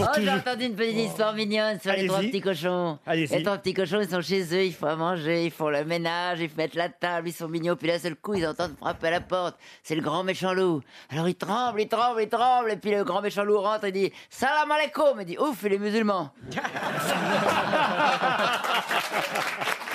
Oh, j'ai entendu une petite histoire mignonne sur les trois petits cochons. Les trois petits cochons, ils sont chez eux, ils font à manger, ils font le ménage, ils mettent la table, ils sont mignons. Puis d'un seul coup, ils entendent frapper à la porte. C'est le grand méchant loup. Alors ils tremblent, ils tremblent, ils tremblent. Et puis le grand méchant loup rentre et dit Salam alaikum. Il dit Ouf, il est musulman.